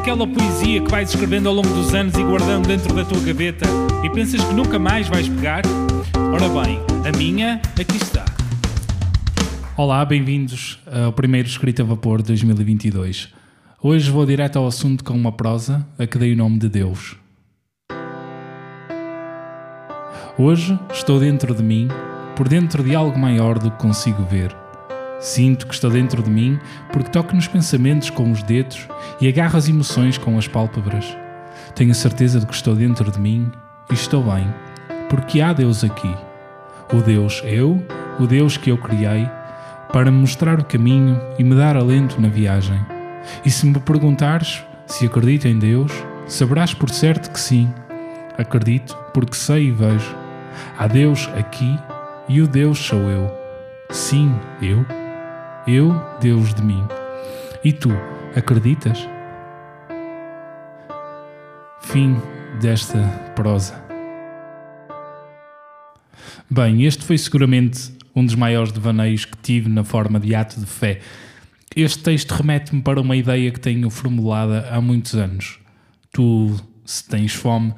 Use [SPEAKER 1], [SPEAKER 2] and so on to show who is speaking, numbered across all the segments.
[SPEAKER 1] aquela poesia que vais escrevendo ao longo dos anos e guardando dentro da tua gaveta e pensas que nunca mais vais pegar? Ora bem, a minha aqui está. Olá, bem-vindos ao primeiro Escrita a Vapor 2022. Hoje vou direto ao assunto com uma prosa a que dei o nome de Deus. Hoje estou dentro de mim, por dentro de algo maior do que consigo ver. Sinto que estou dentro de mim porque toco nos pensamentos com os dedos e agarro as emoções com as pálpebras. Tenho a certeza de que estou dentro de mim e estou bem, porque há Deus aqui. O Deus eu, o Deus que eu criei, para me mostrar o caminho e me dar alento na viagem. E se me perguntares se acredito em Deus, saberás por certo que sim. Acredito porque sei e vejo. Há Deus aqui e o Deus sou eu. Sim, eu eu, Deus de mim. E tu, acreditas? Fim desta prosa. Bem, este foi seguramente um dos maiores devaneios que tive na forma de ato de fé. Este texto remete-me para uma ideia que tenho formulada há muitos anos. Tu, se tens fome,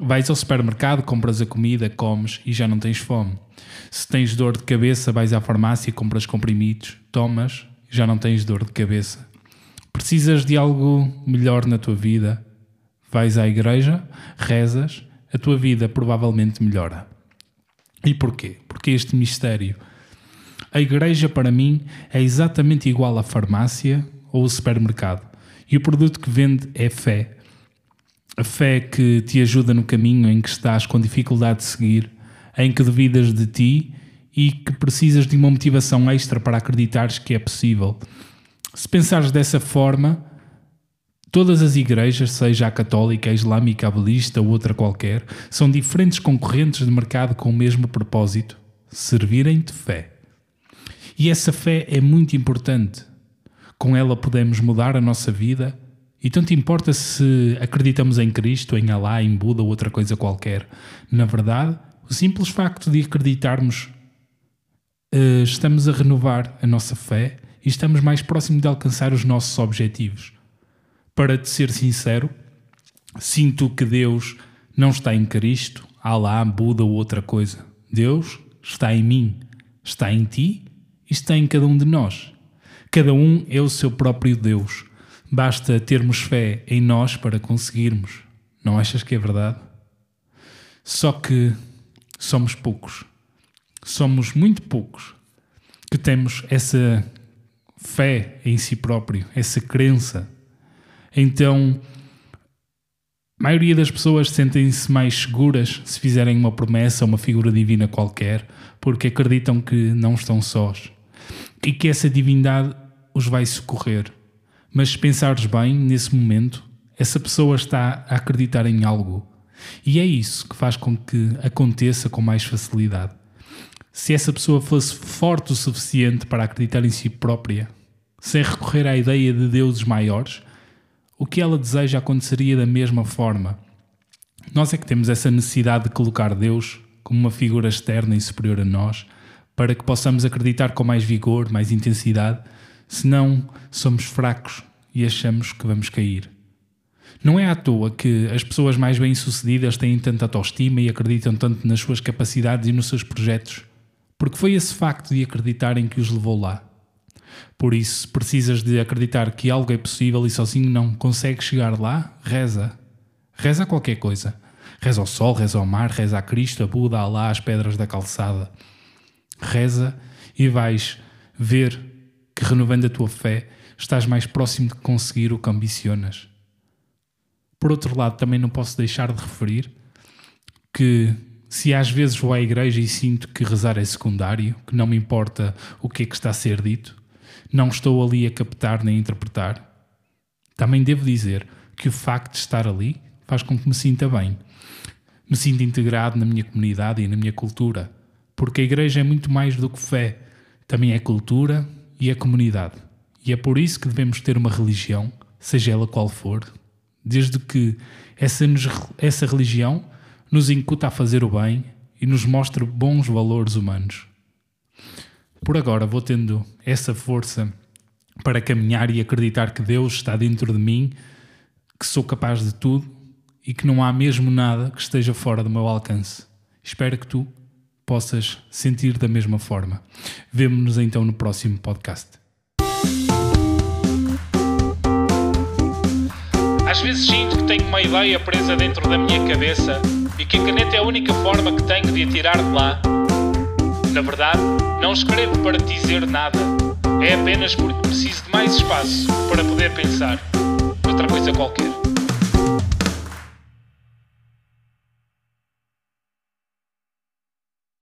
[SPEAKER 1] vais ao supermercado, compras a comida, comes e já não tens fome. Se tens dor de cabeça, vais à farmácia, compras comprimidos, tomas, já não tens dor de cabeça. Precisas de algo melhor na tua vida, vais à igreja, rezas, a tua vida provavelmente melhora. E porquê? Porque este mistério. A igreja, para mim, é exatamente igual à farmácia ou ao supermercado. E o produto que vende é fé. A fé que te ajuda no caminho em que estás com dificuldade de seguir em que duvidas de ti e que precisas de uma motivação extra para acreditares que é possível. Se pensares dessa forma, todas as igrejas, seja a católica, a islâmica, a budista ou outra qualquer, são diferentes concorrentes de mercado com o mesmo propósito: servirem de fé. E essa fé é muito importante. Com ela podemos mudar a nossa vida. E tanto importa se acreditamos em Cristo, em Alá, em Buda ou outra coisa qualquer. Na verdade, o simples facto de acreditarmos, uh, estamos a renovar a nossa fé e estamos mais próximos de alcançar os nossos objetivos. Para te ser sincero, sinto que Deus não está em Cristo, Alá, Buda ou outra coisa. Deus está em mim, está em ti e está em cada um de nós. Cada um é o seu próprio Deus. Basta termos fé em nós para conseguirmos. Não achas que é verdade? Só que somos poucos. Somos muito poucos que temos essa fé em si próprio, essa crença. Então, a maioria das pessoas sentem-se mais seguras se fizerem uma promessa a uma figura divina qualquer, porque acreditam que não estão sós e que essa divindade os vai socorrer. Mas se pensares bem, nesse momento, essa pessoa está a acreditar em algo e é isso que faz com que aconteça com mais facilidade. Se essa pessoa fosse forte o suficiente para acreditar em si própria, sem recorrer à ideia de deuses maiores, o que ela deseja aconteceria da mesma forma. Nós é que temos essa necessidade de colocar Deus como uma figura externa e superior a nós, para que possamos acreditar com mais vigor, mais intensidade, senão somos fracos e achamos que vamos cair. Não é à toa que as pessoas mais bem-sucedidas têm tanta autoestima e acreditam tanto nas suas capacidades e nos seus projetos, porque foi esse facto de acreditarem que os levou lá. Por isso, precisas de acreditar que algo é possível e sozinho não consegues chegar lá, reza. Reza qualquer coisa. Reza ao sol, reza ao mar, reza a Cristo, a Buda, a Alá, as pedras da calçada. Reza e vais ver renovando a tua fé estás mais próximo de conseguir o que ambicionas. Por outro lado, também não posso deixar de referir que se às vezes vou à igreja e sinto que rezar é secundário, que não me importa o que é que está a ser dito, não estou ali a captar nem a interpretar, também devo dizer que o facto de estar ali faz com que me sinta bem. Me sinto integrado na minha comunidade e na minha cultura, porque a igreja é muito mais do que fé, também é cultura e é comunidade. E é por isso que devemos ter uma religião, seja ela qual for, desde que essa, essa religião nos incuta a fazer o bem e nos mostre bons valores humanos. Por agora vou tendo essa força para caminhar e acreditar que Deus está dentro de mim, que sou capaz de tudo e que não há mesmo nada que esteja fora do meu alcance. Espero que tu possas sentir da mesma forma. Vemo-nos então no próximo podcast. Às vezes sinto que tenho uma ideia presa dentro da minha cabeça e que a caneta é a única forma que tenho de a tirar de lá. Na verdade, não escrevo para dizer nada. É apenas porque preciso de mais espaço para poder pensar. Outra coisa qualquer.